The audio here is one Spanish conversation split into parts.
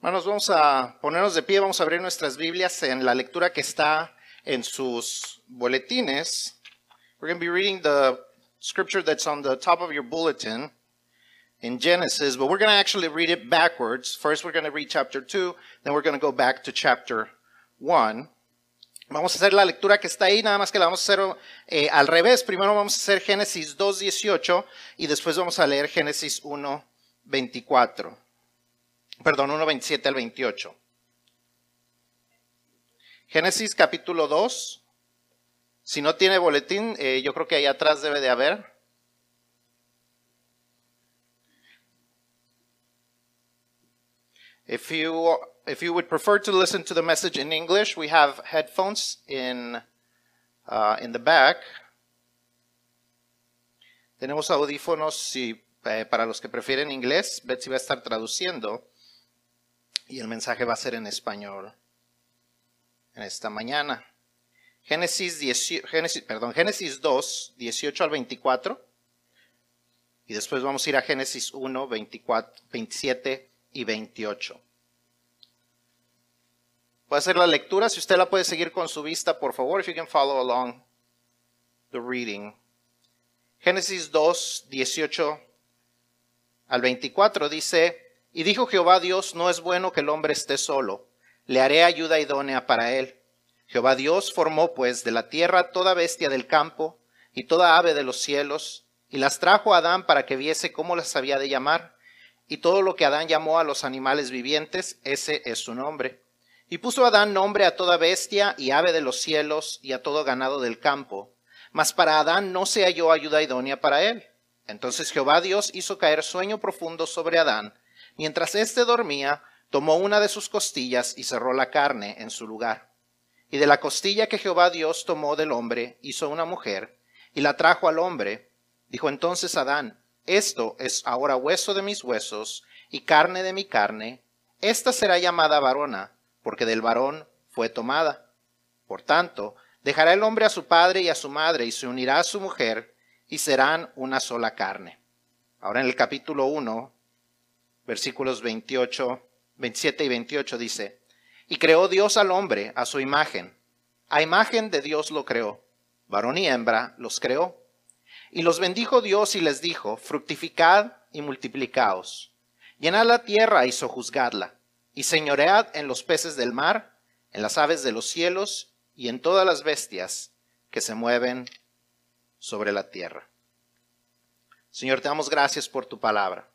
Hermanos, vamos a ponernos de pie, vamos a abrir nuestras Biblias en la lectura que está en sus boletines. We're going to be reading the scripture that's on the top of your bulletin in Genesis, but we're going to actually read it backwards. First, we're going to read chapter 2, then we're going to go back to chapter 1. Vamos a hacer la lectura que está ahí, nada más que la vamos a hacer eh, al revés. Primero vamos a hacer Génesis 2.18 y después vamos a leer Génesis 1.24 perdón, 1, 27 al 28. Génesis capítulo 2. Si no tiene boletín, eh, yo creo que ahí atrás debe de haber. If you, if you would prefer to listen to the message in English, we have headphones in, uh, in the back. Tenemos audífonos si, eh, para los que prefieren inglés. Betsy va a estar traduciendo y el mensaje va a ser en español en esta mañana. Génesis, Génesis, perdón, Génesis 2, 18 al 24. Y después vamos a ir a Génesis 1, 24, 27 y 28. Voy a hacer la lectura. Si usted la puede seguir con su vista, por favor, if you can follow along the reading. Génesis 2, 18 al 24 dice, y dijo Jehová Dios, no es bueno que el hombre esté solo, le haré ayuda idónea para él. Jehová Dios formó pues de la tierra toda bestia del campo y toda ave de los cielos, y las trajo a Adán para que viese cómo las había de llamar. Y todo lo que Adán llamó a los animales vivientes, ese es su nombre. Y puso Adán nombre a toda bestia y ave de los cielos y a todo ganado del campo. Mas para Adán no se halló ayuda idónea para él. Entonces Jehová Dios hizo caer sueño profundo sobre Adán, Mientras éste dormía, tomó una de sus costillas y cerró la carne en su lugar. Y de la costilla que Jehová Dios tomó del hombre, hizo una mujer, y la trajo al hombre. Dijo entonces Adán, esto es ahora hueso de mis huesos y carne de mi carne. Esta será llamada varona, porque del varón fue tomada. Por tanto, dejará el hombre a su padre y a su madre, y se unirá a su mujer, y serán una sola carne. Ahora en el capítulo 1 versículos 28, 27 y 28 dice, y creó Dios al hombre a su imagen. A imagen de Dios lo creó. Varón y hembra los creó. Y los bendijo Dios y les dijo, fructificad y multiplicaos. Llenad la tierra y sojuzgadla. Y señoread en los peces del mar, en las aves de los cielos y en todas las bestias que se mueven sobre la tierra. Señor, te damos gracias por tu palabra.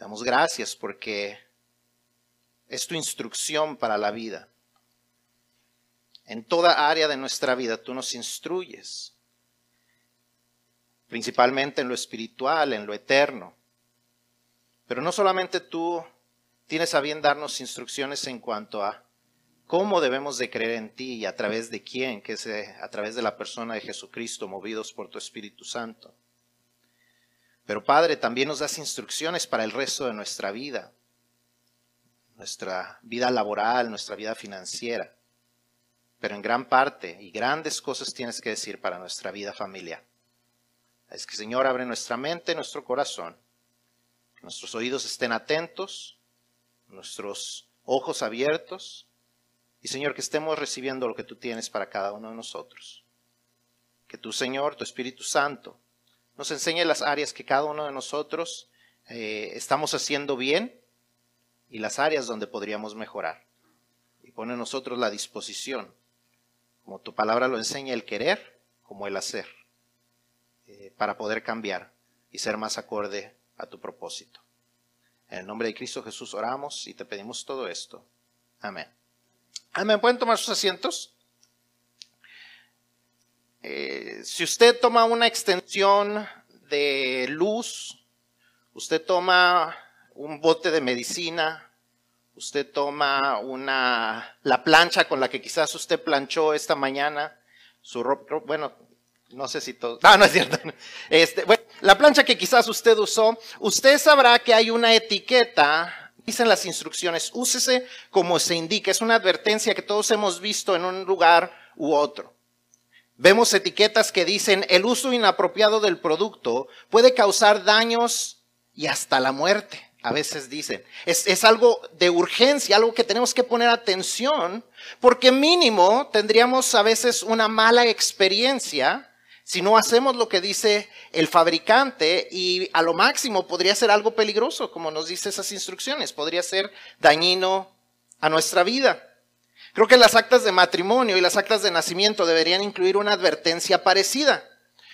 Damos gracias porque es tu instrucción para la vida. En toda área de nuestra vida tú nos instruyes, principalmente en lo espiritual, en lo eterno. Pero no solamente tú tienes a bien darnos instrucciones en cuanto a cómo debemos de creer en ti y a través de quién, que es eh, a través de la persona de Jesucristo, movidos por tu Espíritu Santo. Pero Padre, también nos das instrucciones para el resto de nuestra vida, nuestra vida laboral, nuestra vida financiera. Pero en gran parte y grandes cosas tienes que decir para nuestra vida familiar. Es que Señor abre nuestra mente, nuestro corazón, nuestros oídos estén atentos, nuestros ojos abiertos y Señor que estemos recibiendo lo que tú tienes para cada uno de nosotros. Que tú Señor, tu Espíritu Santo, nos enseñe las áreas que cada uno de nosotros eh, estamos haciendo bien y las áreas donde podríamos mejorar. Y pone nosotros la disposición, como tu palabra lo enseña, el querer como el hacer, eh, para poder cambiar y ser más acorde a tu propósito. En el nombre de Cristo Jesús oramos y te pedimos todo esto. Amén. Amén. ¿Pueden tomar sus asientos? Eh, si usted toma una extensión de luz, usted toma un bote de medicina, usted toma una, la plancha con la que quizás usted planchó esta mañana, su ropa, bueno, no sé si todo, no, no es cierto. Este, bueno, la plancha que quizás usted usó, usted sabrá que hay una etiqueta, dicen las instrucciones, úsese como se indica, es una advertencia que todos hemos visto en un lugar u otro. Vemos etiquetas que dicen el uso inapropiado del producto puede causar daños y hasta la muerte. a veces dicen. Es, algo de urgencia, algo que tenemos que poner atención, porque mínimo tendríamos a veces una mala experiencia si no hacemos lo que dice el fabricante y a lo máximo podría ser algo peligroso, como nos dice esas instrucciones, podría ser dañino a nuestra vida. Creo que las actas de matrimonio y las actas de nacimiento deberían incluir una advertencia parecida.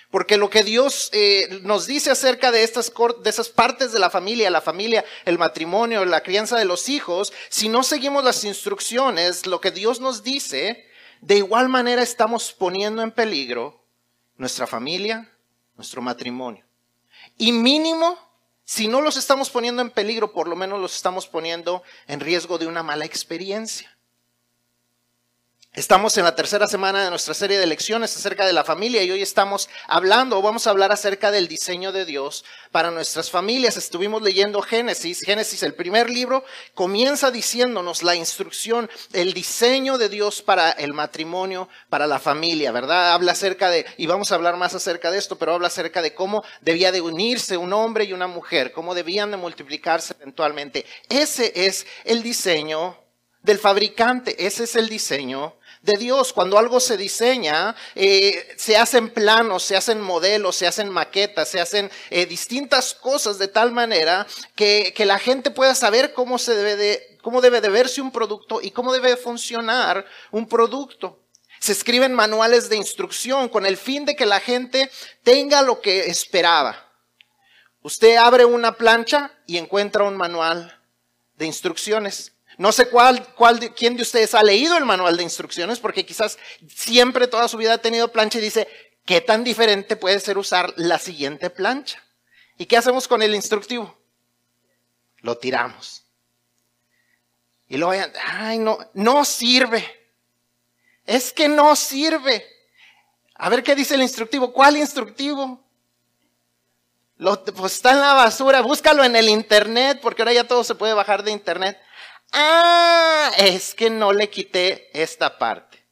Porque lo que Dios eh, nos dice acerca de estas de esas partes de la familia, la familia, el matrimonio, la crianza de los hijos, si no seguimos las instrucciones, lo que Dios nos dice, de igual manera estamos poniendo en peligro nuestra familia, nuestro matrimonio. Y mínimo, si no los estamos poniendo en peligro, por lo menos los estamos poniendo en riesgo de una mala experiencia. Estamos en la tercera semana de nuestra serie de lecciones acerca de la familia y hoy estamos hablando, vamos a hablar acerca del diseño de Dios para nuestras familias. Estuvimos leyendo Génesis. Génesis, el primer libro, comienza diciéndonos la instrucción, el diseño de Dios para el matrimonio, para la familia, ¿verdad? Habla acerca de, y vamos a hablar más acerca de esto, pero habla acerca de cómo debía de unirse un hombre y una mujer, cómo debían de multiplicarse eventualmente. Ese es el diseño del fabricante, ese es el diseño de Dios. Cuando algo se diseña, eh, se hacen planos, se hacen modelos, se hacen maquetas, se hacen eh, distintas cosas de tal manera que, que, la gente pueda saber cómo, se debe de, cómo debe de verse un producto y cómo debe funcionar un producto. Se escriben manuales de instrucción con el fin de que la gente tenga lo que esperaba. Usted abre una plancha y encuentra un manual de instrucciones. No sé cuál, cuál, quién de ustedes ha leído el manual de instrucciones, porque quizás siempre toda su vida ha tenido plancha y dice, ¿qué tan diferente puede ser usar la siguiente plancha? ¿Y qué hacemos con el instructivo? Lo tiramos. Y luego, ay, no, no sirve. Es que no sirve. A ver qué dice el instructivo. ¿Cuál instructivo? Lo, pues está en la basura. Búscalo en el internet, porque ahora ya todo se puede bajar de internet. Ah, es que no le quité esta parte.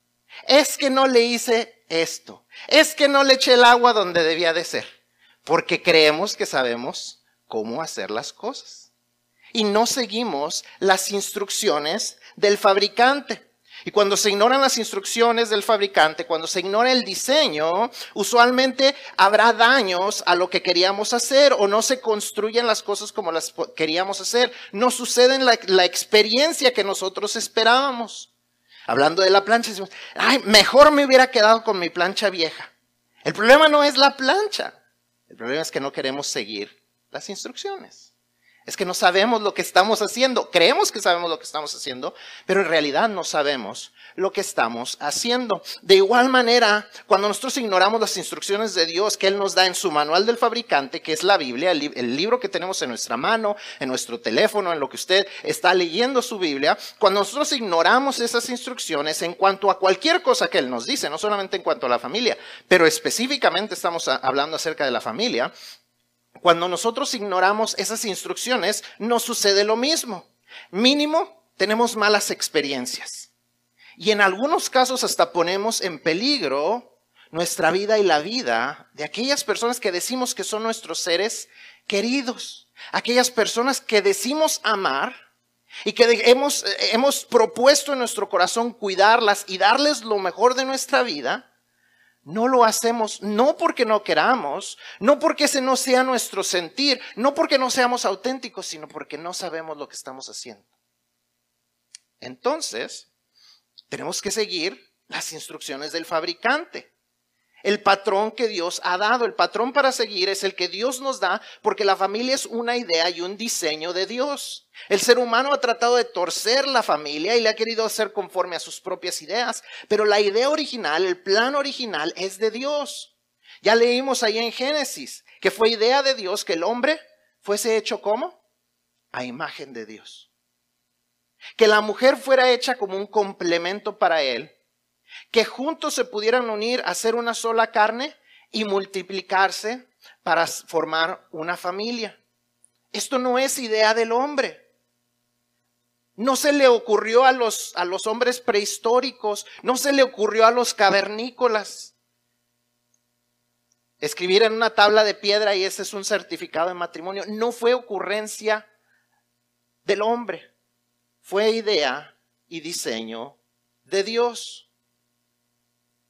Es que no le hice esto. Es que no le eché el agua donde debía de ser. Porque creemos que sabemos cómo hacer las cosas. Y no seguimos las instrucciones del fabricante. Y cuando se ignoran las instrucciones del fabricante, cuando se ignora el diseño, usualmente habrá daños a lo que queríamos hacer o no se construyen las cosas como las queríamos hacer. No sucede la, la experiencia que nosotros esperábamos. Hablando de la plancha, decimos, ay, mejor me hubiera quedado con mi plancha vieja. El problema no es la plancha. El problema es que no queremos seguir las instrucciones. Es que no sabemos lo que estamos haciendo. Creemos que sabemos lo que estamos haciendo, pero en realidad no sabemos lo que estamos haciendo. De igual manera, cuando nosotros ignoramos las instrucciones de Dios que Él nos da en su manual del fabricante, que es la Biblia, el, libro que tenemos en nuestra mano, en nuestro teléfono, en lo que usted está leyendo su Biblia, cuando nosotros ignoramos esas instrucciones en cuanto a cualquier cosa que Él nos dice, no solamente en cuanto a la familia, pero específicamente estamos hablando acerca de la familia, cuando nosotros ignoramos esas instrucciones, no sucede lo mismo. Mínimo, tenemos malas experiencias. Y en algunos casos hasta ponemos en peligro nuestra vida y la vida de aquellas personas que decimos que son nuestros seres queridos. Aquellas personas que decimos amar y que hemos, hemos propuesto en nuestro corazón cuidarlas y darles lo mejor de nuestra vida no lo hacemos no porque no queramos, no porque ese no sea nuestro sentir, no porque no seamos auténticos, sino porque no sabemos lo que estamos haciendo. Entonces, tenemos que seguir las instrucciones del fabricante el patrón que Dios ha dado. El patrón para seguir es el que Dios nos da porque la familia es una idea y un diseño de Dios. El ser humano ha tratado de torcer la familia y le ha querido hacer conforme a sus propias ideas, pero la idea original, el plan original es de Dios. Ya leímos ahí en Génesis que fue idea de Dios que el hombre fuese hecho como a imagen de Dios. Que la mujer fuera hecha como un complemento para él que juntos se pudieran unir a ser una sola carne y multiplicarse para formar una familia. Esto no es idea del hombre. No se le ocurrió a los, a los hombres prehistóricos, no se le ocurrió a los cavernícolas. Escribir en una tabla de piedra y ese es un certificado de matrimonio no fue ocurrencia del hombre. Fue idea y diseño de Dios.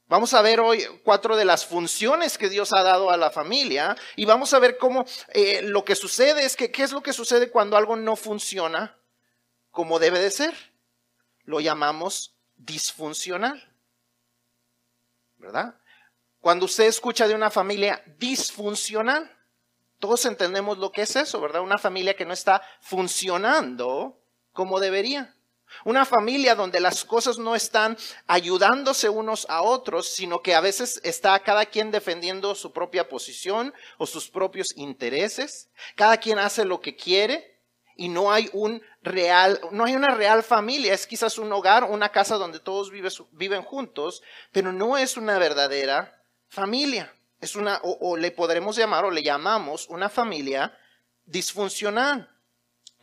Vamos a ver hoy cuatro de las funciones que Dios ha dado a la familia y vamos a ver cómo eh, lo que sucede es que qué es lo que sucede cuando algo no funciona como debe de ser. Lo llamamos disfuncional. ¿Verdad? Cuando usted escucha de una familia disfuncional, todos entendemos lo que es eso, ¿verdad? Una familia que no está funcionando como debería. Una familia donde las cosas no están ayudándose unos a otros, sino que a veces está cada quien defendiendo su propia posición o sus propios intereses. Cada quien hace lo que quiere y no hay un real, no hay una real familia. Es quizás un hogar, una casa donde todos viven juntos, pero no es una verdadera familia. Es una, o, o le podremos llamar o le llamamos una familia disfuncional.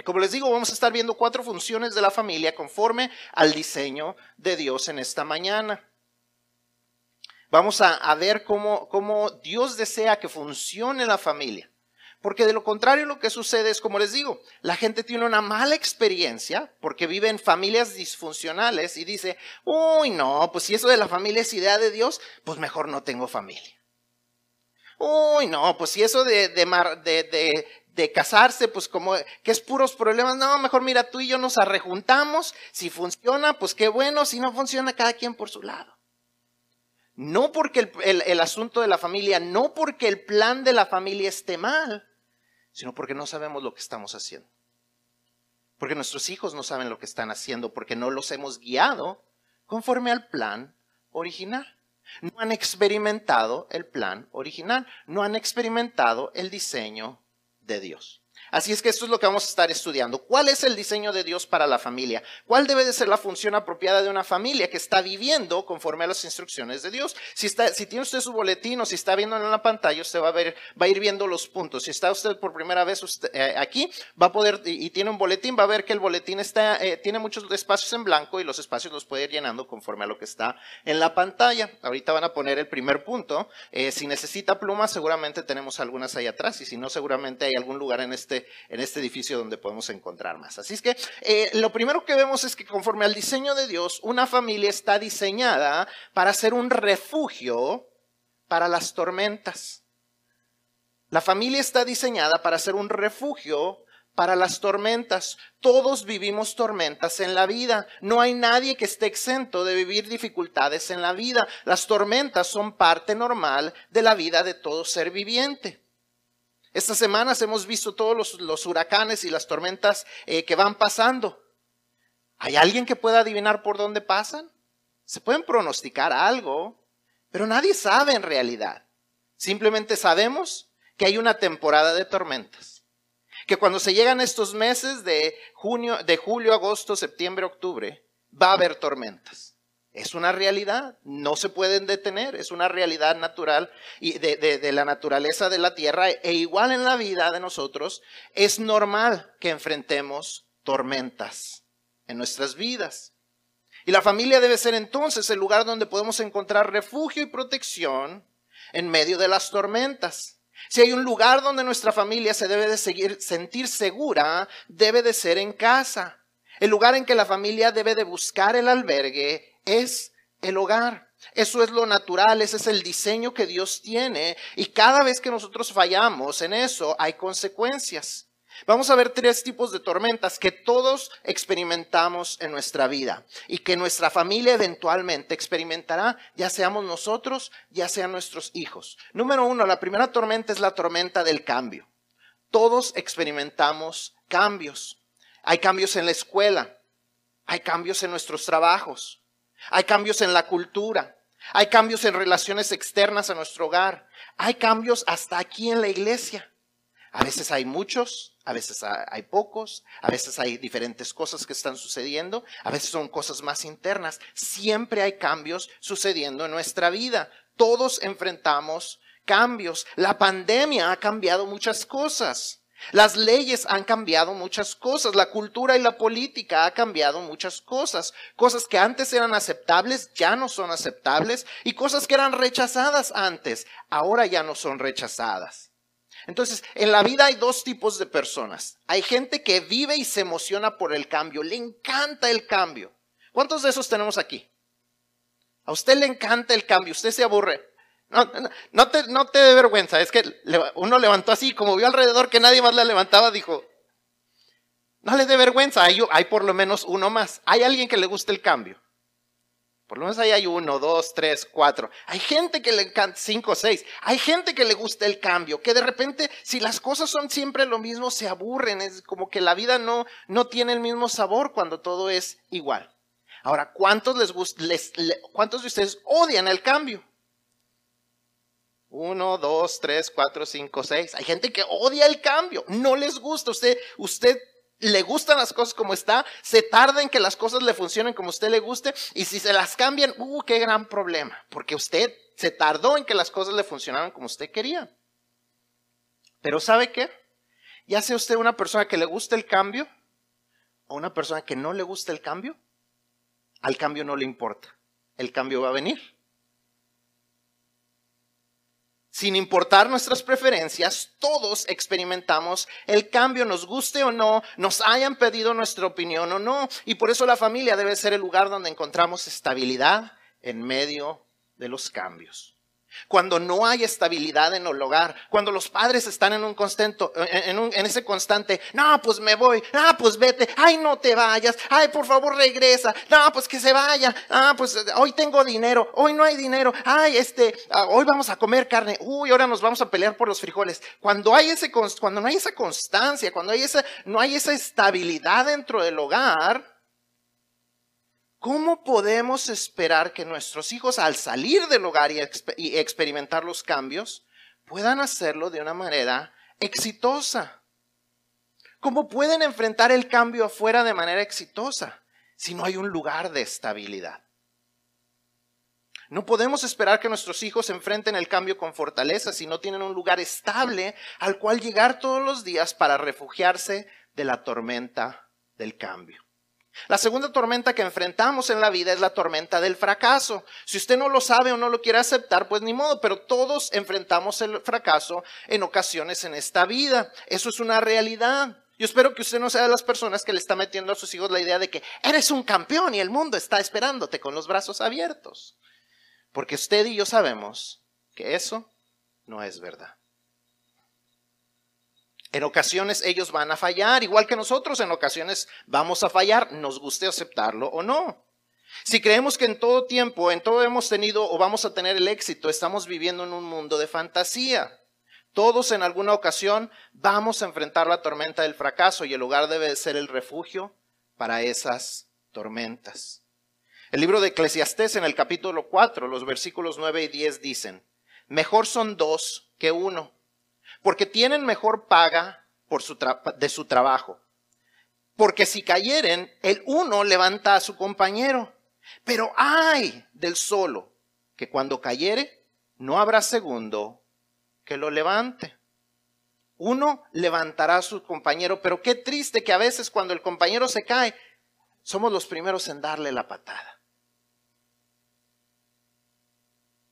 Como les digo, vamos a estar viendo cuatro funciones de la familia conforme al diseño de Dios en esta mañana. Vamos a, ver cómo, cómo Dios desea que funcione la familia. Porque de lo contrario lo que sucede es, como les digo, la gente tiene una mala experiencia porque vive en familias disfuncionales y dice, uy, no, pues si eso de la familia es idea de Dios, pues mejor no tengo familia. Uy, no, pues si eso de, de, de, de casarse, pues como que es puros problemas, no, mejor mira, tú y yo nos arrejuntamos, si funciona, pues qué bueno, si no funciona, cada quien por su lado. No porque el, asunto de la familia, no porque el plan de la familia esté mal, sino porque no sabemos lo que estamos haciendo. Porque nuestros hijos no saben lo que están haciendo, porque no los hemos guiado conforme al plan original. No han experimentado el plan original, no han experimentado el diseño de Dios. Así es que esto es lo que vamos a estar estudiando. ¿Cuál es el diseño de Dios para la familia? ¿Cuál debe de ser la función apropiada de una familia que está viviendo conforme a las instrucciones de Dios? Si, está, si tiene usted su boletín o si está viendo en la pantalla, usted va a, ver, va a ir viendo los puntos. Si está usted por primera vez eh, aquí, va a poder, y, tiene un boletín, va a ver que el boletín está, eh, tiene muchos espacios en blanco y los espacios los puede ir llenando conforme a lo que está en la pantalla. Ahorita van a poner el primer punto. Eh, si necesita plumas, seguramente tenemos algunas ahí atrás y si no, seguramente hay algún lugar en este en este edificio donde podemos encontrar más. Así es que eh, lo primero que vemos es que conforme al diseño de Dios, una familia está diseñada para ser un refugio para las tormentas. La familia está diseñada para ser un refugio para las tormentas. Todos vivimos tormentas en la vida. No hay nadie que esté exento de vivir dificultades en la vida. Las tormentas son parte normal de la vida de todo ser viviente. Estas semanas hemos visto todos los, huracanes y las tormentas eh, que van pasando. ¿Hay alguien que pueda adivinar por dónde pasan? Se pueden pronosticar algo, pero nadie sabe en realidad. Simplemente sabemos que hay una temporada de tormentas. Que cuando se llegan estos meses de junio, de julio, agosto, septiembre, octubre, va a haber tormentas. Es una realidad, no se pueden detener, es una realidad natural y de, la naturaleza de la tierra e igual en la vida de nosotros es normal que enfrentemos tormentas en nuestras vidas. Y la familia debe ser entonces el lugar donde podemos encontrar refugio y protección en medio de las tormentas. Si hay un lugar donde nuestra familia se debe de seguir, sentir segura, debe de ser en casa. El lugar en que la familia debe de buscar el albergue es el hogar. Eso es lo natural, ese es el diseño que Dios tiene y cada vez que nosotros fallamos en eso hay consecuencias. Vamos a ver tres tipos de tormentas que todos experimentamos en nuestra vida y que nuestra familia eventualmente experimentará, ya seamos nosotros, ya sean nuestros hijos. Número uno, la primera tormenta es la tormenta del cambio. Todos experimentamos cambios. Hay cambios en la escuela, hay cambios en nuestros trabajos, hay cambios en la cultura. Hay cambios en relaciones externas a nuestro hogar. Hay cambios hasta aquí en la iglesia. A veces hay muchos, a veces hay pocos, a veces hay diferentes cosas que están sucediendo, a veces son cosas más internas. Siempre hay cambios sucediendo en nuestra vida. Todos enfrentamos cambios. La pandemia ha cambiado muchas cosas. Las leyes han cambiado muchas cosas, la cultura y la política ha cambiado muchas cosas. Cosas que antes eran aceptables ya no son aceptables y cosas que eran rechazadas antes ahora ya no son rechazadas. Entonces, en la vida hay dos tipos de personas. Hay gente que vive y se emociona por el cambio, le encanta el cambio. ¿Cuántos de esos tenemos aquí? A usted le encanta el cambio, usted se aburre. No, te, no te dé vergüenza, es que uno levantó así, como vio alrededor que nadie más le levantaba, dijo, no le dé vergüenza, hay, hay por lo menos uno más. Hay alguien que le guste el cambio. Por lo menos ahí hay uno, dos, tres, cuatro. Hay gente que le encanta, cinco, seis. Hay gente que le gusta el cambio, que de repente, si las cosas son siempre lo mismo, se aburren. Es como que la vida no, no tiene el mismo sabor cuando todo es igual. Ahora, ¿cuántos, ¿cuántos de ustedes odian el cambio? Uno, dos, tres, cuatro, cinco, seis. Hay gente que odia el cambio. No les gusta. Usted, usted le gustan las cosas como está, se tarda en que las cosas le funcionen como usted le guste, y si se las cambian, ¡uh, qué gran problema! Porque usted se tardó en que las cosas le funcionaran como usted quería. Pero ¿sabe qué? Ya sea usted una persona que le gusta el cambio o una persona que no le gusta el cambio, al cambio no le importa. El cambio va a venir. Sin importar nuestras preferencias, todos experimentamos el cambio, nos guste o no, nos hayan pedido nuestra opinión o no. Y por eso la familia debe ser el lugar donde encontramos estabilidad en medio de los cambios. Cuando no hay estabilidad en el hogar, cuando los padres están en un constante, en, en, ese constante, no, pues me voy, no, pues vete, ay, no te vayas, ay, por favor regresa, no, pues que se vaya, ah, pues hoy tengo dinero, hoy no hay dinero, ay, este, ah, hoy vamos a comer carne, uy, ahora nos vamos a pelear por los frijoles. Cuando hay ese, cuando no hay esa constancia, cuando hay esa, no hay esa estabilidad dentro del hogar, ¿Cómo podemos esperar que nuestros hijos al salir del hogar y, experimentar los cambios puedan hacerlo de una manera exitosa? ¿Cómo pueden enfrentar el cambio afuera de manera exitosa si no hay un lugar de estabilidad? No podemos esperar que nuestros hijos enfrenten el cambio con fortaleza si no tienen un lugar estable al cual llegar todos los días para refugiarse de la tormenta del cambio. La segunda tormenta que enfrentamos en la vida es la tormenta del fracaso. Si usted no lo sabe o no lo quiere aceptar, pues ni modo, pero todos enfrentamos el fracaso en ocasiones en esta vida. Eso es una realidad. Yo espero que usted no sea de las personas que le está metiendo a sus hijos la idea de que eres un campeón y el mundo está esperándote con los brazos abiertos. Porque usted y yo sabemos que eso no es verdad. En ocasiones ellos van a fallar, igual que nosotros en ocasiones vamos a fallar, nos guste aceptarlo o no. Si creemos que en todo tiempo, en todo hemos tenido o vamos a tener el éxito, estamos viviendo en un mundo de fantasía. Todos en alguna ocasión vamos a enfrentar la tormenta del fracaso y el lugar debe ser el refugio para esas tormentas. El libro de Eclesiastés en el capítulo 4, los versículos 9 y 10 dicen, mejor son dos que uno porque tienen mejor paga por de su trabajo. Porque si cayeren, el uno levanta a su compañero. Pero ay del solo, que cuando cayere, no habrá segundo que lo levante. Uno levantará a su compañero, pero qué triste que a veces cuando el compañero se cae, somos los primeros en darle la patada.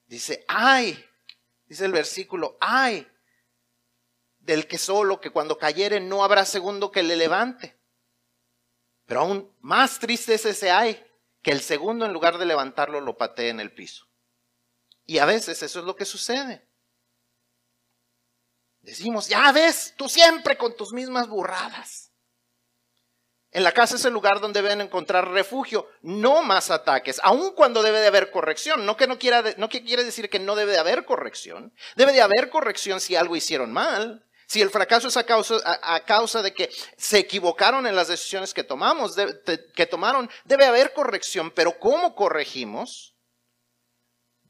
Dice, ay, dice el versículo, ay del que solo, que cuando cayere no habrá segundo que le levante. Pero aún más triste es ese hay, que el segundo en lugar de levantarlo lo patee en el piso. Y a veces eso es lo que sucede. Decimos, ya ves, tú siempre con tus mismas burradas. En la casa es el lugar donde deben encontrar refugio, no más ataques, aun cuando debe de haber corrección. No que no quiera, no que quiere decir que no debe de haber corrección. Debe de haber corrección si algo hicieron mal. Si el fracaso es a causa, de que se equivocaron en las decisiones que tomamos, que tomaron, debe haber corrección, pero cómo corregimos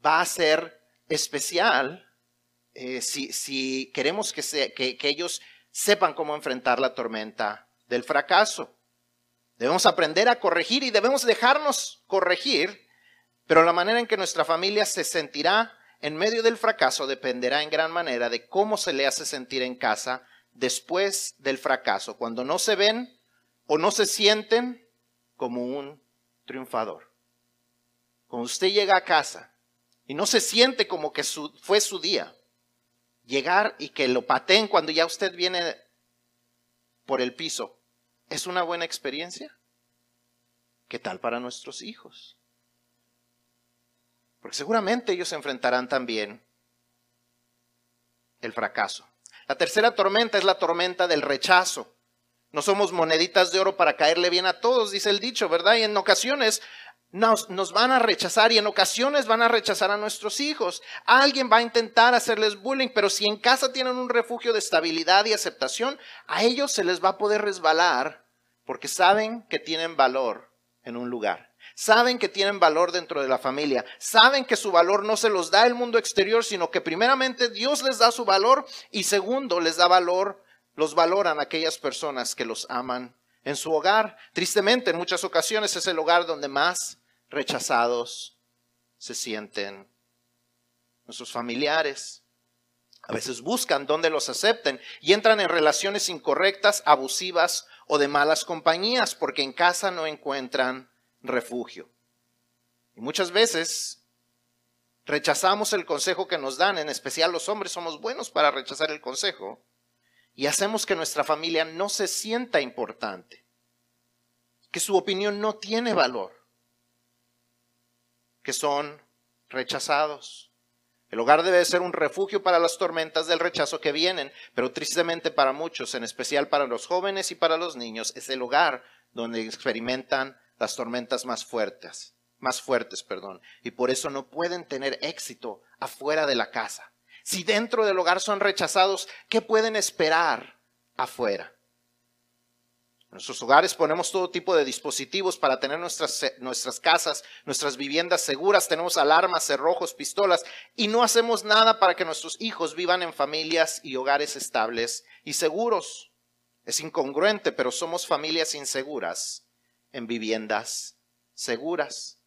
va a ser especial eh, si, queremos que, que ellos sepan cómo enfrentar la tormenta del fracaso. Debemos aprender a corregir y debemos dejarnos corregir, pero la manera en que nuestra familia se sentirá en medio del fracaso dependerá en gran manera de cómo se le hace sentir en casa después del fracaso, cuando no se ven o no se sienten como un triunfador. Cuando usted llega a casa y no se siente como que fue su día, llegar y que lo pateen cuando ya usted viene por el piso, ¿es una buena experiencia? ¿Qué tal para nuestros hijos? Porque seguramente ellos enfrentarán también el fracaso. La tercera tormenta es la tormenta del rechazo. No somos moneditas de oro para caerle bien a todos, dice el dicho, ¿verdad? Y en ocasiones nos, nos, van a rechazar y en ocasiones van a rechazar a nuestros hijos. Alguien va a intentar hacerles bullying, pero si en casa tienen un refugio de estabilidad y aceptación, a ellos se les va a poder resbalar porque saben que tienen valor en un lugar. Saben que tienen valor dentro de la familia. Saben que su valor no se los da el mundo exterior, sino que primeramente Dios les da su valor y segundo les da valor, los valoran aquellas personas que los aman en su hogar. Tristemente, en muchas ocasiones es el hogar donde más rechazados se sienten nuestros familiares. A veces buscan donde los acepten y entran en relaciones incorrectas, abusivas o de malas compañías porque en casa no encuentran refugio. Y muchas veces rechazamos el consejo que nos dan, en especial los hombres somos buenos para rechazar el consejo y hacemos que nuestra familia no se sienta importante, que su opinión no tiene valor que son rechazados. El hogar debe ser un refugio para las tormentas del rechazo que vienen, pero tristemente para muchos, en especial para los jóvenes y para los niños, es el hogar donde experimentan las tormentas más fuertes, más fuertes, perdón, y por eso no pueden tener éxito afuera de la casa. Si dentro del hogar son rechazados, ¿qué pueden esperar afuera? En nuestros hogares ponemos todo tipo de dispositivos para tener nuestras, nuestras casas, nuestras viviendas seguras. Tenemos alarmas, cerrojos, pistolas y no hacemos nada para que nuestros hijos vivan en familias y hogares estables y seguros. Es incongruente, pero somos familias inseguras en viviendas seguras.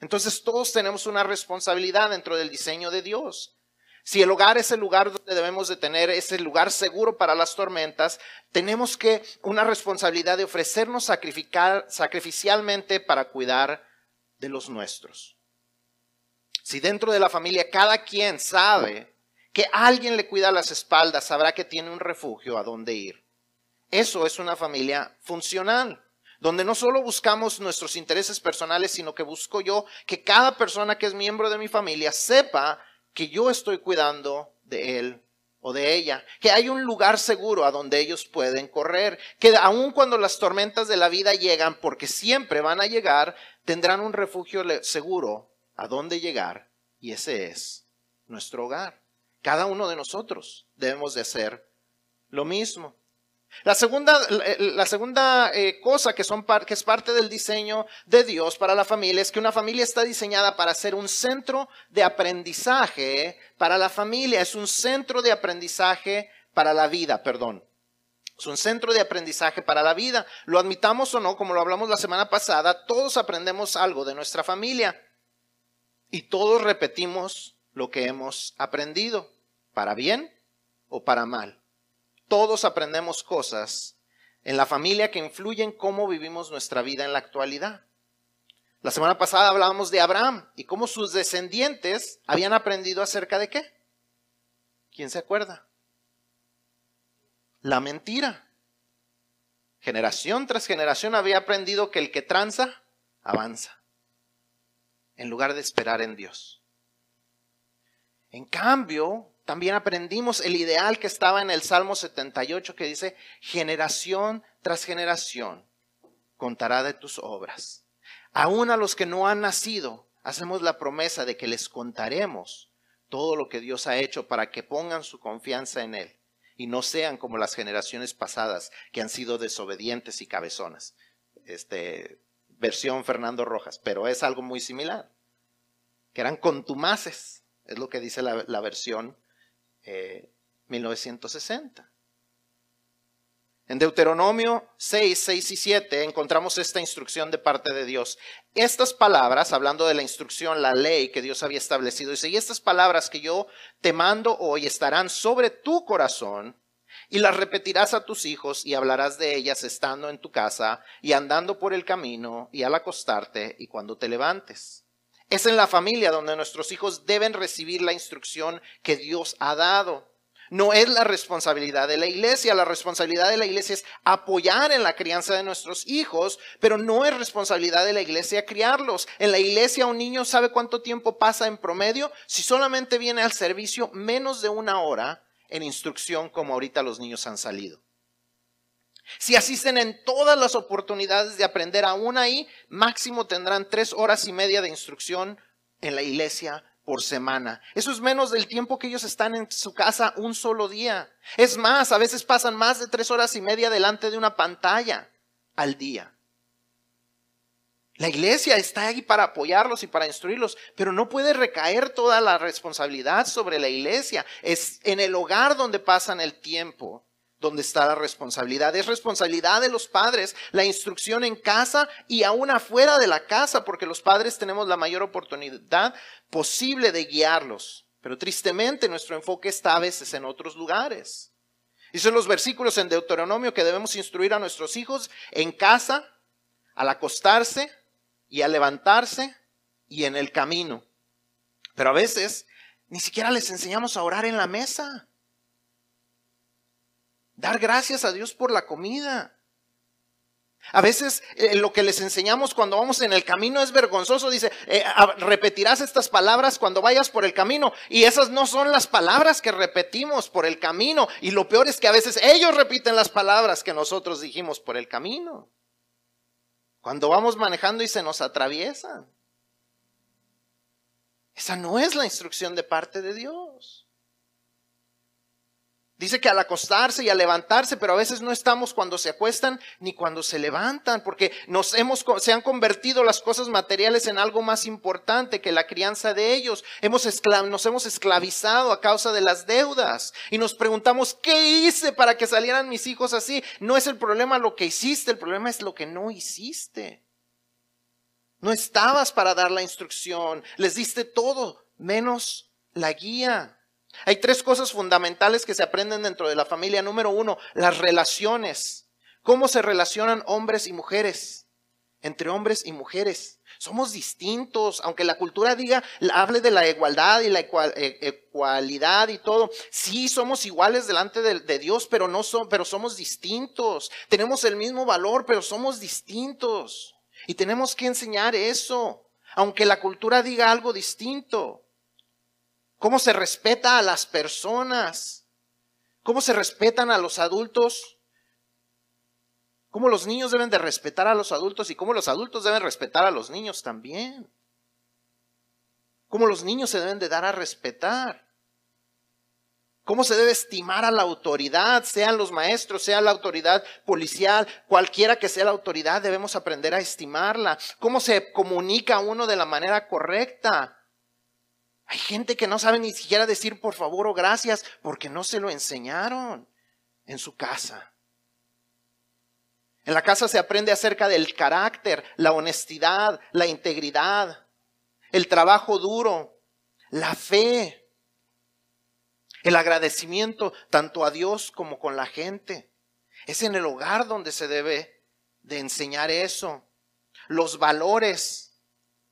Entonces todos tenemos una responsabilidad dentro del diseño de Dios. Si el hogar es el lugar donde debemos de tener, ese lugar seguro para las tormentas, tenemos que una responsabilidad de ofrecernos sacrificar, sacrificialmente para cuidar de los nuestros. Si dentro de la familia cada quien sabe que alguien le cuida las espaldas, sabrá que tiene un refugio a donde ir. Eso es una familia funcional, donde no solo buscamos nuestros intereses personales, sino que busco yo que cada persona que es miembro de mi familia sepa que yo estoy cuidando de él o de ella, que hay un lugar seguro a donde ellos pueden correr, que aun cuando las tormentas de la vida llegan, porque siempre van a llegar, tendrán un refugio seguro a donde llegar, y ese es nuestro hogar. Cada uno de nosotros debemos de hacer lo mismo. La segunda, la segunda eh, cosa que, son que es parte del diseño de Dios para la familia es que una familia está diseñada para ser un centro de aprendizaje para la familia, es un centro de aprendizaje para la vida, perdón. Es un centro de aprendizaje para la vida. Lo admitamos o no, como lo hablamos la semana pasada, todos aprendemos algo de nuestra familia y todos repetimos lo que hemos aprendido, para bien o para mal. Todos aprendemos cosas en la familia que influyen cómo vivimos nuestra vida en la actualidad. La semana pasada hablábamos de Abraham y cómo sus descendientes habían aprendido acerca de qué. ¿Quién se acuerda? La mentira. Generación tras generación había aprendido que el que tranza, avanza, en lugar de esperar en Dios. En cambio, también aprendimos el ideal que estaba en el Salmo 78 que dice, generación tras generación contará de tus obras. Aún a los que no han nacido, hacemos la promesa de que les contaremos todo lo que Dios ha hecho para que pongan su confianza en Él y no sean como las generaciones pasadas que han sido desobedientes y cabezonas. Este, versión Fernando Rojas, pero es algo muy similar, que eran contumaces, es lo que dice la, la versión 1960. Eh, en Deuteronomio 6, 6 y 7 encontramos esta instrucción de parte de Dios. Estas palabras, hablando de la instrucción, la ley que Dios había establecido, dice, y estas palabras que yo te mando hoy estarán sobre tu corazón y las repetirás a tus hijos y hablarás de ellas estando en tu casa y andando por el camino y al acostarte y cuando te levantes. Es en la familia donde nuestros hijos deben recibir la instrucción que Dios ha dado. no es la responsabilidad de la iglesia. La responsabilidad de la iglesia es apoyar en la crianza de nuestros hijos, pero no es responsabilidad de la iglesia criarlos. En la iglesia un niño sabe cuánto tiempo pasa en promedio si solamente viene al servicio menos de una hora en instrucción como ahorita los niños han salido. Si asisten en todas las oportunidades de aprender aún ahí, máximo tendrán tres horas y media de instrucción en la iglesia por semana. Eso es menos del tiempo que ellos están en su casa un solo día. Es más, a veces pasan más de tres horas y media delante de una pantalla al día. La iglesia está ahí para apoyarlos y para instruirlos, pero no puede recaer toda la responsabilidad sobre la iglesia. Es en el hogar donde pasan el tiempo donde está la responsabilidad. Es responsabilidad de los padres la instrucción en casa y aún afuera de la casa, porque los padres tenemos la mayor oportunidad posible de guiarlos. Pero tristemente nuestro enfoque está a veces en otros lugares. Y son los versículos en Deuteronomio que debemos instruir a nuestros hijos en casa, al acostarse y al levantarse y en el camino. Pero a veces ni siquiera les enseñamos a orar en la mesa. Dar gracias a Dios por la comida. A veces eh, lo que les enseñamos cuando vamos en el camino es vergonzoso. Dice, eh, repetirás estas palabras cuando vayas por el camino. Y esas no son las palabras que repetimos por el camino. Y lo peor es que a veces ellos repiten las palabras que nosotros dijimos por el camino. Cuando vamos manejando y se nos atraviesan. Esa no es la instrucción de parte de Dios. Dice que al acostarse y al levantarse, pero a veces no estamos cuando se acuestan ni cuando se levantan, porque nos hemos, se han convertido las cosas materiales en algo más importante que la crianza de ellos. Hemos nos hemos esclavizado a causa de las deudas y nos preguntamos, ¿qué hice para que salieran mis hijos así? No es el problema lo que hiciste, el problema es lo que no hiciste. No estabas para dar la instrucción, les diste todo, menos la guía. Hay tres cosas fundamentales que se aprenden dentro de la familia. Número uno, las relaciones. ¿Cómo se relacionan hombres y mujeres? Entre hombres y mujeres. Somos distintos, aunque la cultura diga, hable de la igualdad y la ecualidad y todo. Sí, somos iguales delante de, Dios, pero no son, pero somos distintos. Tenemos el mismo valor, pero somos distintos. Y tenemos que enseñar eso, aunque la cultura diga algo distinto cómo se respeta a las personas, cómo se respetan a los adultos, cómo los niños deben de respetar a los adultos y cómo los adultos deben respetar a los niños también, cómo los niños se deben de dar a respetar. ¿Cómo se debe estimar a la autoridad, sean los maestros, sea la autoridad policial, cualquiera que sea la autoridad, debemos aprender a estimarla? ¿Cómo se comunica uno de la manera correcta? Hay gente que no sabe ni siquiera decir por favor o gracias porque no se lo enseñaron en su casa. En la casa se aprende acerca del carácter, la honestidad, la integridad, el trabajo duro, la fe, el agradecimiento tanto a Dios como con la gente. Es en el hogar donde se debe de enseñar eso. Los valores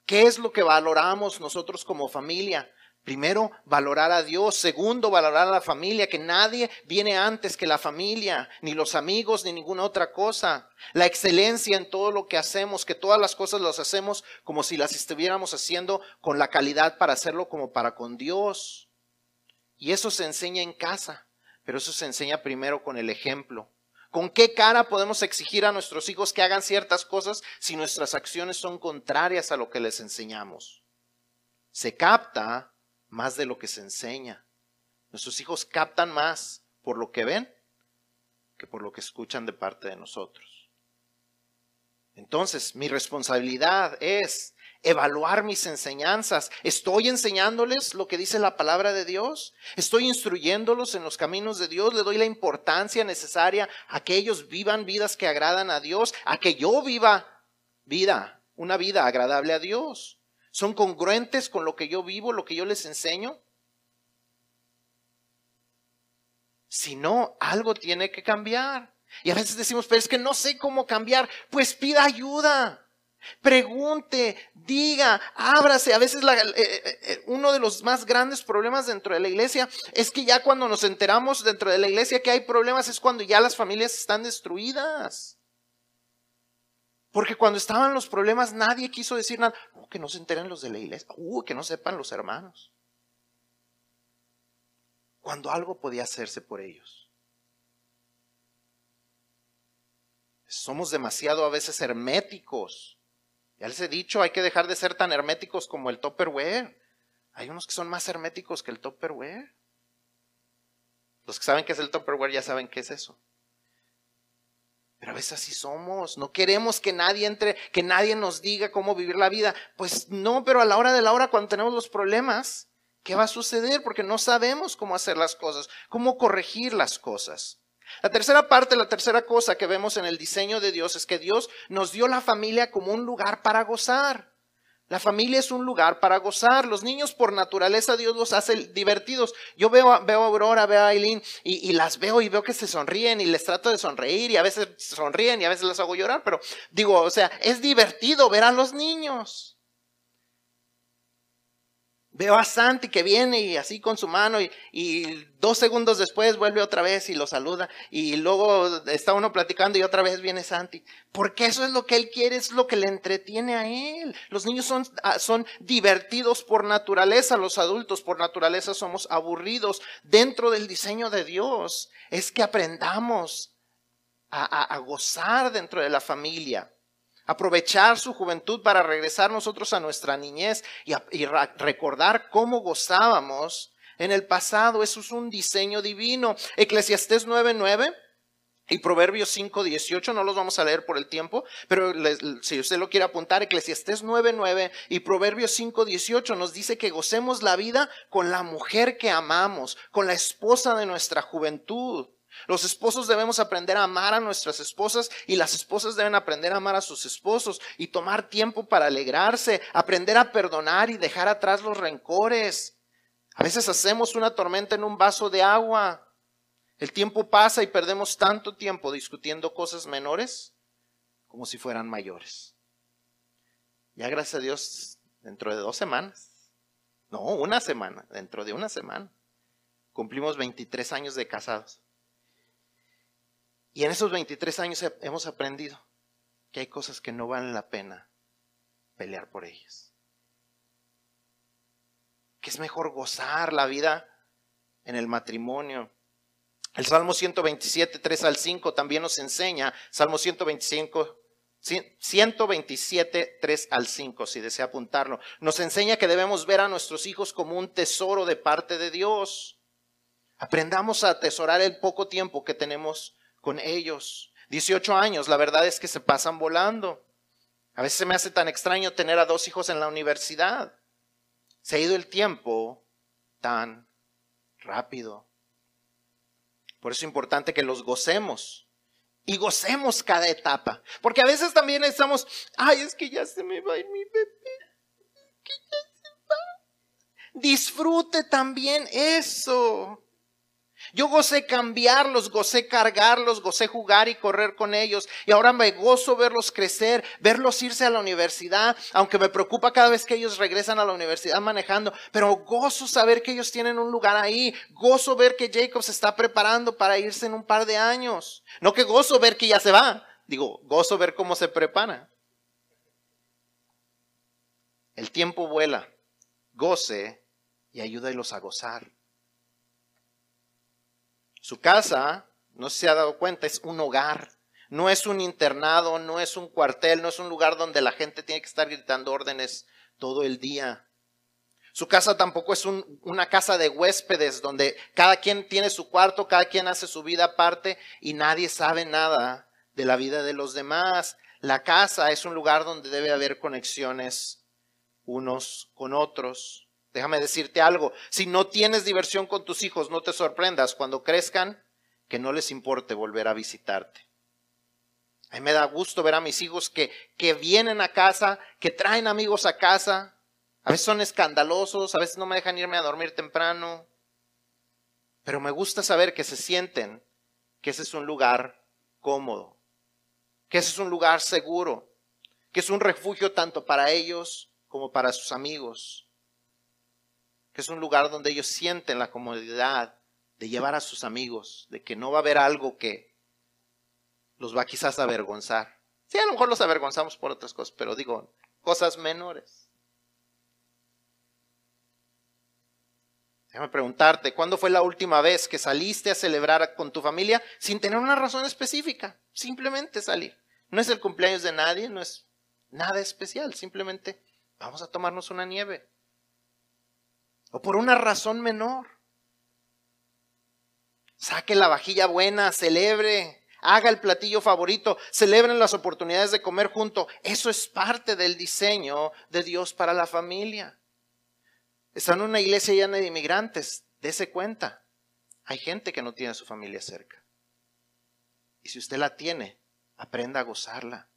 ¿Qué es lo que valoramos nosotros como familia? Primero, valorar a Dios. Segundo, valorar a la familia, que nadie viene antes que la familia, ni los amigos, ni ninguna otra cosa. La excelencia en todo lo que hacemos, que todas las cosas las hacemos como si las estuviéramos haciendo con la calidad para hacerlo como para con Dios. Y eso se enseña en casa, pero eso se enseña primero con el ejemplo. ¿Con qué cara podemos exigir a nuestros hijos que hagan ciertas cosas si nuestras acciones son contrarias a lo que les enseñamos? Se capta más de lo que se enseña. Nuestros hijos captan más por lo que ven que por lo que escuchan de parte de nosotros. Entonces, mi responsabilidad es evaluar mis enseñanzas. ¿Estoy enseñándoles lo que dice la palabra de Dios? ¿Estoy instruyéndolos en los caminos de Dios? ¿Le doy la importancia necesaria a que ellos vivan vidas que agradan a Dios? ¿A que yo viva vida, una vida agradable a Dios? ¿Son congruentes con lo que yo vivo, lo que yo les enseño? Si no, algo tiene que cambiar. Y a veces decimos, pero es que no sé cómo cambiar. Pues pida ayuda. Pregunte, diga, ábrase. A veces eh, eh, eh, uno de los más grandes problemas dentro de la iglesia es que ya cuando nos enteramos dentro de la iglesia que hay problemas es cuando ya las familias están destruidas. Porque cuando estaban los problemas nadie quiso decir nada. Oh, que no se enteren los de la iglesia. Uh, que no sepan los hermanos. Cuando algo podía hacerse por ellos. Somos demasiado a veces herméticos ya les he dicho, hay que dejar de ser tan herméticos como el Topperware. Hay unos que son más herméticos que el Topperware. Los que saben qué es el Topperware ya saben qué es eso. Pero a veces así somos. No queremos que nadie entre, que nadie nos diga cómo vivir la vida. Pues no, pero a la hora de la hora, cuando tenemos los problemas, ¿qué va a suceder? Porque no sabemos cómo hacer las cosas, cómo corregir las cosas. La tercera parte, la tercera cosa que vemos en el diseño de Dios es que Dios nos dio la familia como un lugar para gozar. La familia es un lugar para gozar. Los niños por naturaleza Dios los hace divertidos. Yo veo, veo a Aurora, veo a Aileen y, y, las veo y veo que se sonríen y les trato de sonreír y a veces sonríen y a veces las hago llorar, pero digo, o sea, es divertido ver a los niños. Veo a Santi que viene y así con su mano y, dos segundos después vuelve otra vez y lo saluda y luego está uno platicando y otra vez viene Santi. Porque eso es lo que él quiere, es lo que le entretiene a él. Los niños son, ah, son divertidos por naturaleza, los adultos por naturaleza somos aburridos. Dentro del diseño de Dios es que aprendamos a gozar dentro de la familia aprovechar su juventud para regresar nosotros a nuestra niñez y, recordar cómo gozábamos en el pasado. Eso es un diseño divino. Eclesiastés 9:9 y Proverbios 5:18, no los vamos a leer por el tiempo, pero si usted lo quiere apuntar, Eclesiastés 9:9 y Proverbios 5:18 nos dice que gocemos la vida con la mujer que amamos, con la esposa de nuestra juventud. Los esposos debemos aprender a amar a nuestras esposas y las esposas deben aprender a amar a sus esposos y tomar tiempo para alegrarse, aprender a perdonar y dejar atrás los rencores. A veces hacemos una tormenta en un vaso de agua. El tiempo pasa y perdemos tanto tiempo discutiendo cosas menores como si fueran mayores. Ya gracias a Dios, dentro de dos semanas, no, una semana, dentro de una semana, cumplimos 23 años de casados. Y en esos 23 años hemos aprendido que hay cosas que no valen la pena pelear por ellas. Que es mejor gozar la vida en el matrimonio. El Salmo 127, 3 al 5 también nos enseña, Salmo 125, 127, 3 al 5, si desea apuntarlo, nos enseña que debemos ver a nuestros hijos como un tesoro de parte de Dios. Aprendamos a atesorar el poco tiempo que tenemos con ellos. 18 años, la verdad es que se pasan volando. A veces se me hace tan extraño tener a dos hijos en la universidad. Se ha ido el tiempo tan rápido. Por eso es importante que los gocemos y gocemos cada etapa. Porque a veces también estamos, ay, es que ya se me va mi bebé. Que ya se va. Disfrute también eso. Yo gocé cambiarlos, gocé cargarlos, gocé jugar y correr con ellos. Y ahora me gozo verlos crecer, verlos irse a la universidad, aunque me preocupa cada vez que ellos regresan a la universidad manejando. Pero gozo saber que ellos tienen un lugar ahí. Gozo ver que Jacob se está preparando para irse en un par de años. No que gozo ver que ya se va. Digo, gozo ver cómo se prepara. El tiempo vuela. Goce y ayúdalos a gozar. Su casa, no se ha dado cuenta, es un hogar. No es un internado, no es un cuartel, no es un lugar donde la gente tiene que estar gritando órdenes todo el día. Su casa tampoco es una casa de huéspedes donde cada quien tiene su cuarto, cada quien hace su vida aparte y nadie sabe nada de la vida de los demás. La casa es un lugar donde debe haber conexiones unos con otros. Déjame decirte algo, si no tienes diversión con tus hijos, no te sorprendas cuando crezcan que no les importe volver a visitarte. A mí me da gusto ver a mis hijos que, que vienen a casa, que traen amigos a casa. A veces son escandalosos, a veces no me dejan irme a dormir temprano. Pero me gusta saber que se sienten que ese es un lugar cómodo, que ese es un lugar seguro, que es un refugio tanto para ellos como para sus amigos, que es un lugar donde ellos sienten la comodidad de llevar a sus amigos, de que no va a haber algo que los va quizás a avergonzar. Sí, a lo mejor los avergonzamos por otras cosas, pero digo, cosas menores. Déjame preguntarte, ¿cuándo fue la última vez que saliste a celebrar con tu familia sin tener una razón específica? Simplemente salir. No es el cumpleaños de nadie, no es nada especial, simplemente vamos a tomarnos una nieve. O por una razón menor. Saque la vajilla buena, celebre, haga el platillo favorito, celebren las oportunidades de comer junto. Eso es parte del diseño de Dios para la familia. Están en una iglesia llena de inmigrantes, dése cuenta. Hay gente que no tiene a su familia cerca. Y si usted la tiene, aprenda a gozarla.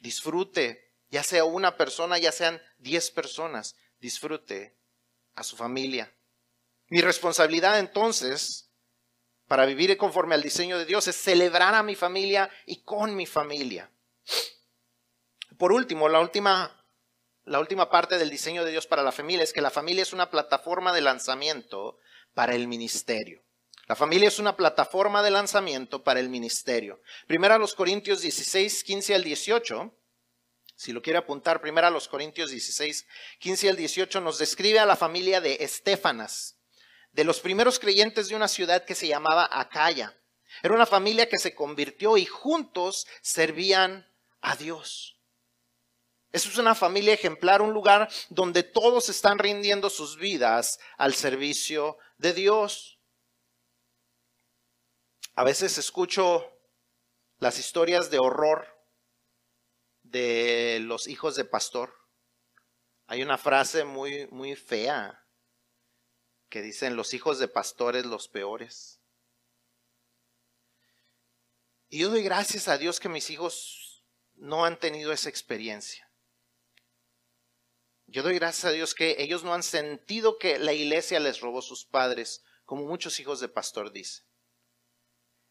Disfrute, ya sea una persona, ya sean diez personas, disfrute a su familia. Mi responsabilidad entonces para vivir conforme al diseño de Dios es celebrar a mi familia y con mi familia. Por último, la última la última parte del diseño de Dios para la familia es que la familia es una plataforma de lanzamiento para el ministerio. La familia es una plataforma de lanzamiento para el ministerio. Primero a los Corintios 16, 15 al 18. Si lo quiere apuntar, primero a los Corintios 16, 15 al 18 nos describe a la familia de Estefanas, de los primeros creyentes de una ciudad que se llamaba Acaya. Era una familia que se convirtió y juntos servían a Dios. Eso es una familia ejemplar, un lugar donde todos están rindiendo sus vidas al servicio de Dios. A veces escucho las historias de horror de los hijos de pastor. Hay una frase muy, muy fea que dicen los hijos de pastores los peores. Y yo doy gracias a Dios que mis hijos no han tenido esa experiencia. Yo doy gracias a Dios que ellos no han sentido que la iglesia les robó sus padres, como muchos hijos de pastor dicen.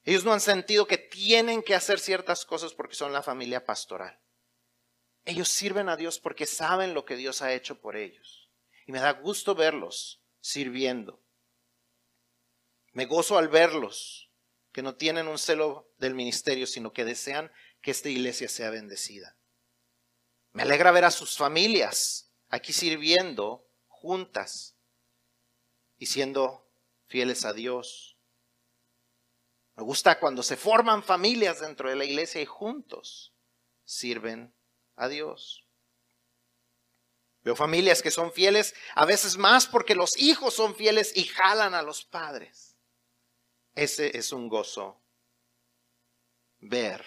Ellos no han sentido que tienen que hacer ciertas cosas porque son la familia pastoral. Ellos sirven a Dios porque saben lo que Dios ha hecho por ellos. Y me da gusto verlos sirviendo. Me gozo al verlos, que no tienen un celo del ministerio, sino que desean que esta iglesia sea bendecida. Me alegra ver a sus familias aquí sirviendo juntas y siendo fieles a Dios. Me gusta cuando se forman familias dentro de la iglesia y juntos sirven a Dios. Veo familias que son fieles, a veces más porque los hijos son fieles y jalan a los padres. Ese es un gozo ver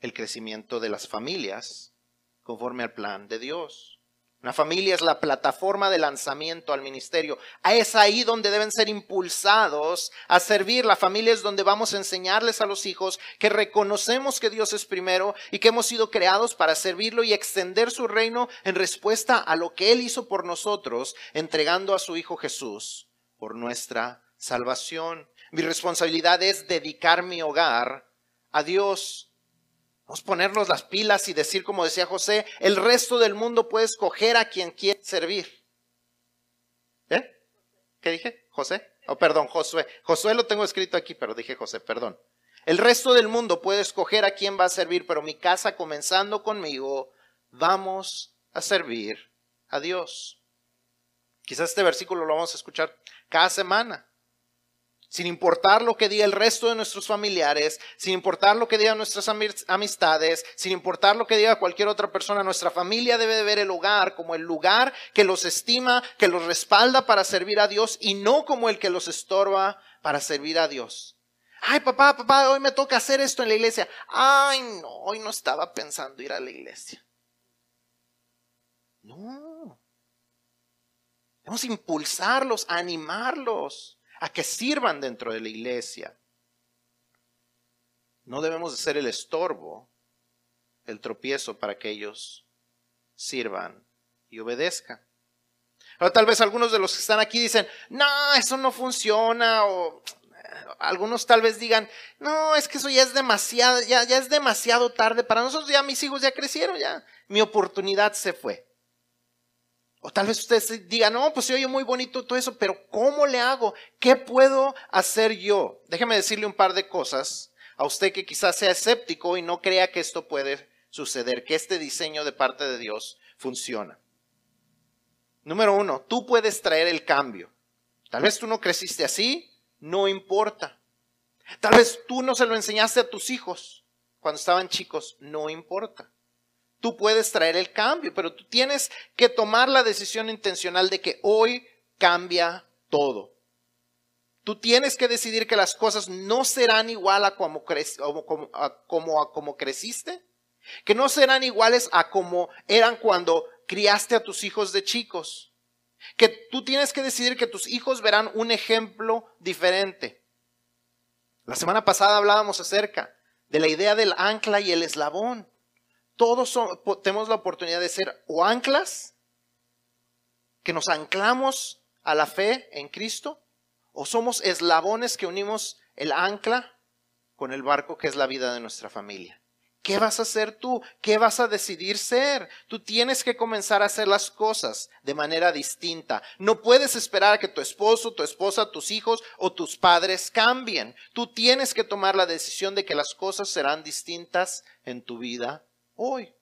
el crecimiento de las familias conforme al plan de Dios. Una familia es la plataforma de lanzamiento al ministerio. Es ahí donde deben ser impulsados a servir. La familia es donde vamos a enseñarles a los hijos que reconocemos que Dios es primero y que hemos sido creados para servirlo y extender su reino en respuesta a lo que Él hizo por nosotros, entregando a su Hijo Jesús por nuestra salvación. Mi responsabilidad es dedicar mi hogar a Dios Vamos a ponernos las pilas y decir, como decía José, el resto del mundo puede escoger a quien quiere servir. ¿Eh? ¿Qué dije? ¿José? Oh, perdón, Josué. Josué lo tengo escrito aquí, pero dije José, perdón. El resto del mundo puede escoger a quién va a servir, pero mi casa, comenzando conmigo, vamos a servir a Dios. Quizás este versículo lo vamos a escuchar cada semana sin importar lo que diga el resto de nuestros familiares, sin importar lo que digan nuestras amistades, sin importar lo que diga cualquier otra persona, nuestra familia debe de ver el hogar como el lugar que los estima, que los respalda para servir a Dios y no como el que los estorba para servir a Dios. Ay, papá, papá, hoy me toca hacer esto en la iglesia. Ay, no, hoy no estaba pensando ir a la iglesia. No. Debemos impulsarlos, animarlos a que sirvan dentro de la iglesia. No debemos de ser el estorbo, el tropiezo para que ellos sirvan y obedezcan. Ahora tal vez algunos de los que están aquí dicen, no, eso no funciona o algunos tal vez digan, no, es que eso ya es demasiado, ya, ya es demasiado tarde para nosotros, ya mis hijos ya crecieron, ya mi oportunidad se fue. O tal vez ustedes digan, no, pues se oye muy bonito todo eso, pero ¿cómo le hago? ¿Qué puedo hacer yo? Déjeme decirle un par de cosas a usted que quizás sea escéptico y no crea que esto puede suceder, que este diseño de parte de Dios funciona. Número uno, tú puedes traer el cambio. Tal vez tú no creciste así, no importa. Tal vez tú no se lo enseñaste a tus hijos cuando estaban chicos, no importa. Tú puedes traer el cambio, pero tú tienes que tomar la decisión intencional de que hoy cambia todo. Tú tienes que decidir que las cosas no serán igual a como, como, como creciste, que no serán iguales a como eran cuando criaste a tus hijos de chicos, que tú tienes que decidir que tus hijos verán un ejemplo diferente. La semana pasada hablábamos acerca de la idea del ancla y el eslabón todos tenemos la oportunidad de ser o anclas, que nos anclamos a la fe en Cristo, o somos eslabones que unimos el ancla con el barco que es la vida de nuestra familia. ¿Qué vas a hacer tú? ¿Qué vas a decidir ser? Tú tienes que comenzar a hacer las cosas de manera distinta. No puedes esperar a que tu esposo, tu esposa, tus hijos o tus padres cambien. Tú tienes que tomar la decisión de que las cosas serán distintas en tu vida hoy.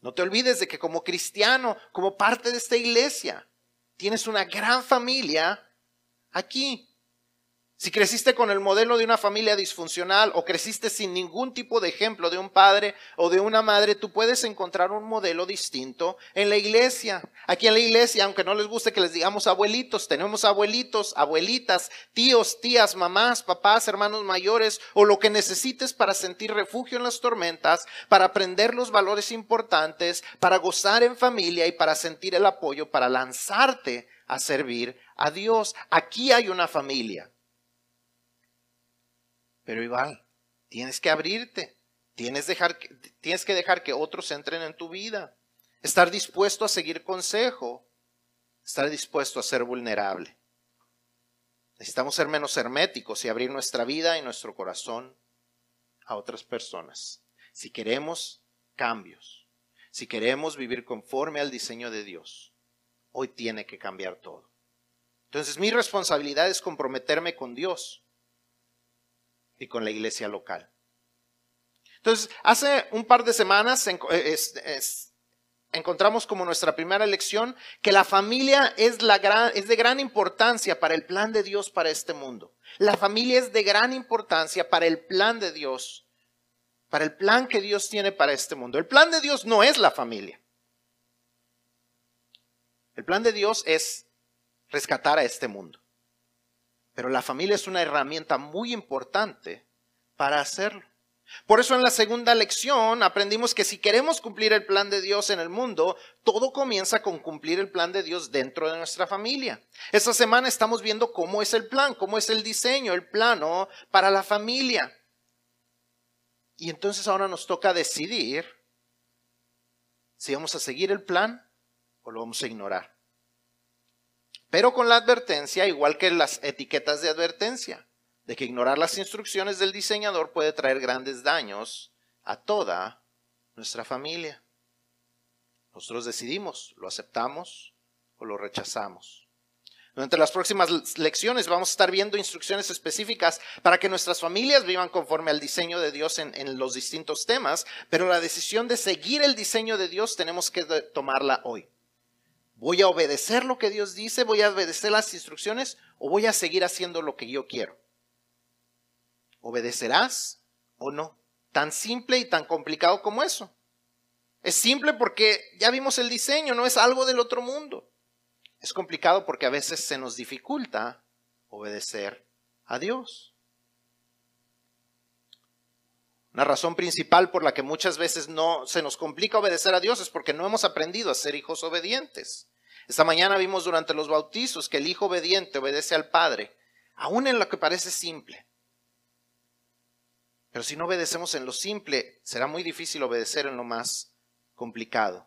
No te olvides de que como cristiano, como parte de esta iglesia, tienes una gran familia aquí. Si creciste con el modelo de una familia disfuncional o creciste sin ningún tipo de ejemplo de un padre o de una madre, tú puedes encontrar un modelo distinto en la iglesia. Aquí en la iglesia, aunque no les guste que les digamos abuelitos, tenemos abuelitos, abuelitas, tíos, tías, mamás, papás, hermanos mayores o lo que necesites para sentir refugio en las tormentas, para aprender los valores importantes, para gozar en familia y para sentir el apoyo, para lanzarte a servir a Dios. Aquí hay una familia. Pero igual, tienes que abrirte, tienes, tienes que dejar que otros entren en tu vida, estar dispuesto a seguir consejo, estar dispuesto a ser vulnerable. Necesitamos ser menos herméticos y abrir nuestra vida y nuestro corazón a otras personas. Si queremos cambios, si queremos vivir conforme al diseño de Dios, hoy tiene que cambiar todo. Entonces mi responsabilidad es comprometerme con Dios y con la iglesia local. Entonces, hace un par de semanas eh, encontramos como nuestra primera lección que la familia es, de gran importancia para el plan de Dios para este mundo. La familia es de gran importancia para el plan de Dios, para el plan que Dios tiene para este mundo. El plan de Dios no es la familia. El plan de Dios es rescatar a este mundo. Pero la familia es una herramienta muy importante para hacerlo. Por eso en la segunda lección aprendimos que si queremos cumplir el plan de Dios en el mundo, todo comienza con cumplir el plan de Dios dentro de nuestra familia. Esta semana estamos viendo cómo es el plan, cómo es el diseño, el plano para la familia. Y entonces ahora nos toca decidir si vamos a seguir el plan o lo vamos a ignorar pero con la advertencia, igual que las etiquetas de advertencia, de que ignorar las instrucciones del diseñador puede traer grandes daños a toda nuestra familia. Nosotros decidimos, lo aceptamos o lo rechazamos. Durante las próximas lecciones vamos a estar viendo instrucciones específicas para que nuestras familias vivan conforme al diseño de Dios en, en, los distintos temas, pero la decisión de seguir el diseño de Dios tenemos que tomarla hoy. ¿Voy a obedecer lo que Dios dice? ¿Voy a obedecer las instrucciones? ¿O voy a seguir haciendo lo que yo quiero? ¿Obedecerás o no? Tan simple y tan complicado como eso. Es simple porque ya vimos el diseño, no es algo del otro mundo. Es complicado porque a veces se nos dificulta obedecer a Dios. Una razón principal por la que muchas veces no se nos complica obedecer a Dios es porque no hemos aprendido a ser hijos obedientes. Esta mañana vimos durante los bautizos que el hijo obediente obedece al Padre, aún en lo que parece simple. Pero si no obedecemos en lo simple, será muy difícil obedecer en lo más complicado.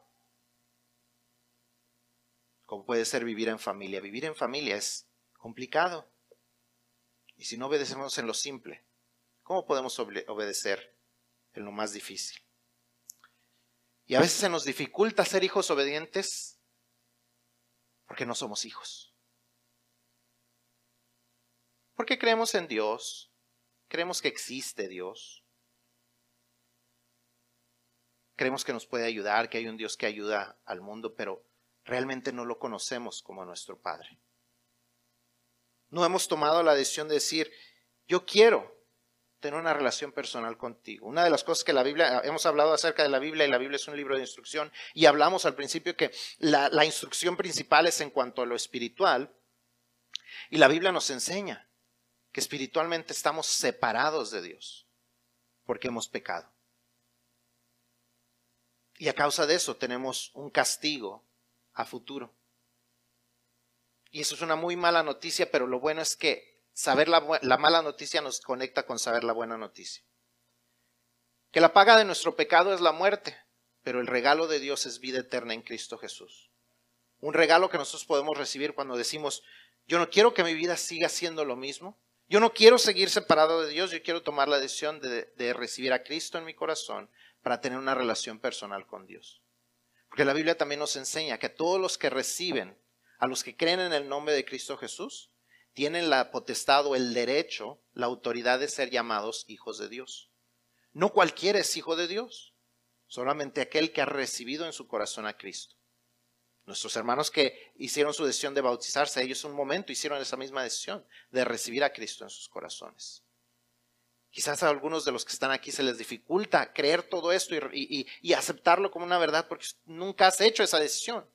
Como puede ser vivir en familia. Vivir en familia es complicado. Y si no obedecemos en lo simple, ¿cómo podemos obedecer lo más difícil? Y a veces se nos dificulta ser hijos obedientes porque no somos hijos. Porque creemos en Dios, creemos que existe Dios, creemos que nos puede ayudar, que hay un Dios que ayuda al mundo, pero realmente no lo conocemos como nuestro Padre. No hemos tomado la decisión de decir, yo quiero tener una relación personal contigo. Una de las cosas que la Biblia, hemos hablado acerca de la Biblia y la Biblia es un libro de instrucción y hablamos al principio que la, la instrucción principal es en cuanto a lo espiritual y la Biblia nos enseña que espiritualmente estamos separados de Dios porque hemos pecado. Y a causa de eso tenemos un castigo a futuro. Y eso es una muy mala noticia, pero lo bueno es que saber la, mala noticia nos conecta con saber la buena noticia. Que la paga de nuestro pecado es la muerte, pero el regalo de Dios es vida eterna en Cristo Jesús. Un regalo que nosotros podemos recibir cuando decimos, yo no quiero que mi vida siga siendo lo mismo, yo no quiero seguir separado de Dios, yo quiero tomar la decisión de, de recibir a Cristo en mi corazón para tener una relación personal con Dios. Porque la Biblia también nos enseña que todos los que reciben, a los que creen en el nombre de Cristo Jesús, tienen la potestad o el derecho, la autoridad de ser llamados hijos de Dios. No cualquiera es hijo de Dios, solamente aquel que ha recibido en su corazón a Cristo. Nuestros hermanos que hicieron su decisión de bautizarse, ellos un momento hicieron esa misma decisión de recibir a Cristo en sus corazones. Quizás a algunos de los que están aquí se les dificulta creer todo esto y, y aceptarlo como una verdad porque nunca has hecho esa decisión.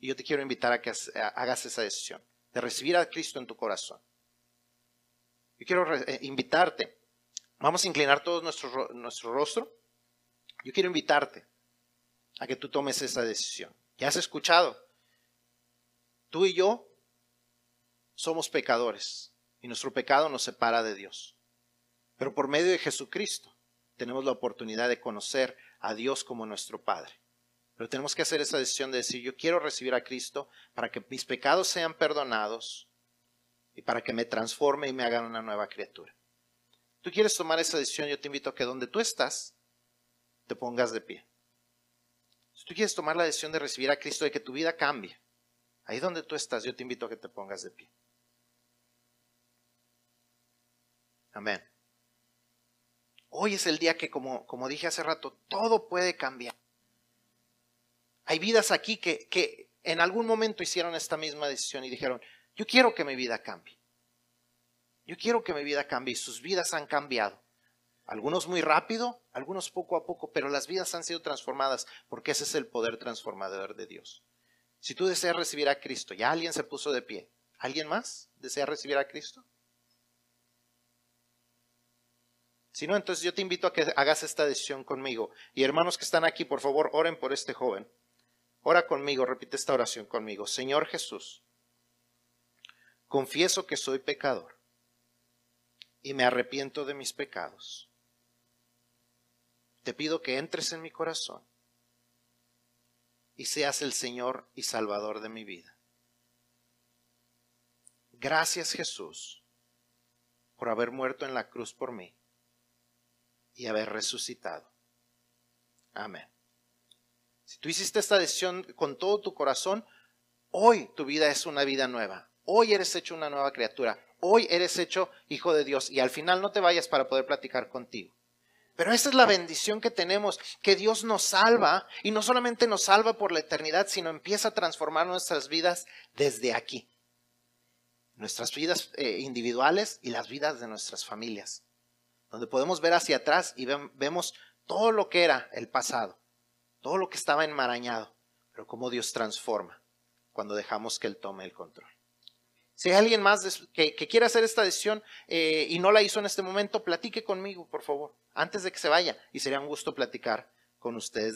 Y yo te quiero invitar a que hagas esa decisión de recibir a Cristo en tu corazón. Yo quiero eh, invitarte. Vamos a inclinar todo nuestro, nuestro rostro. Yo quiero invitarte a que tú tomes esa decisión. Ya has escuchado. Tú y yo somos pecadores y nuestro pecado nos separa de Dios. Pero por medio de Jesucristo tenemos la oportunidad de conocer a Dios como nuestro Padre. Pero tenemos que hacer esa decisión de decir, yo quiero recibir a Cristo para que mis pecados sean perdonados y para que me transforme y me hagan una nueva criatura. Tú quieres tomar esa decisión, yo te invito a que donde tú estás, te pongas de pie. Si tú quieres tomar la decisión de recibir a Cristo, de que tu vida cambie, ahí donde tú estás, yo te invito a que te pongas de pie. Amén. Hoy es el día que, como, como dije hace rato, todo puede cambiar. Hay vidas aquí que, que en algún momento hicieron esta misma decisión y dijeron, yo quiero que mi vida cambie. Yo quiero que mi vida cambie y sus vidas han cambiado. Algunos muy rápido, algunos poco a poco, pero las vidas han sido transformadas porque ese es el poder transformador de Dios. Si tú deseas recibir a Cristo, ya alguien se puso de pie. ¿Alguien más desea recibir a Cristo? Si no, entonces yo te invito a que hagas esta decisión conmigo. Y hermanos que están aquí, por favor, oren por este joven. Ora conmigo, repite esta oración conmigo. Señor Jesús, confieso que soy pecador y me arrepiento de mis pecados. Te pido que entres en mi corazón y seas el Señor y Salvador de mi vida. Gracias Jesús por haber muerto en la cruz por mí y haber resucitado. Amén. Si tú hiciste esta decisión con todo tu corazón, hoy tu vida es una vida nueva. Hoy eres hecho una nueva criatura. Hoy eres hecho hijo de Dios. Y al final no te vayas para poder platicar contigo. Pero esa es la bendición que tenemos, que Dios nos salva y no solamente nos salva por la eternidad, sino empieza a transformar nuestras vidas desde aquí. Nuestras vidas eh, individuales y las vidas de nuestras familias. Donde podemos ver hacia atrás y vemos todo lo que era el pasado todo lo que estaba enmarañado, pero cómo Dios transforma cuando dejamos que Él tome el control. Si hay alguien más que, quiera hacer esta decisión eh, y no la hizo en este momento, platique conmigo, por favor, antes de que se vaya. Y sería un gusto platicar con ustedes.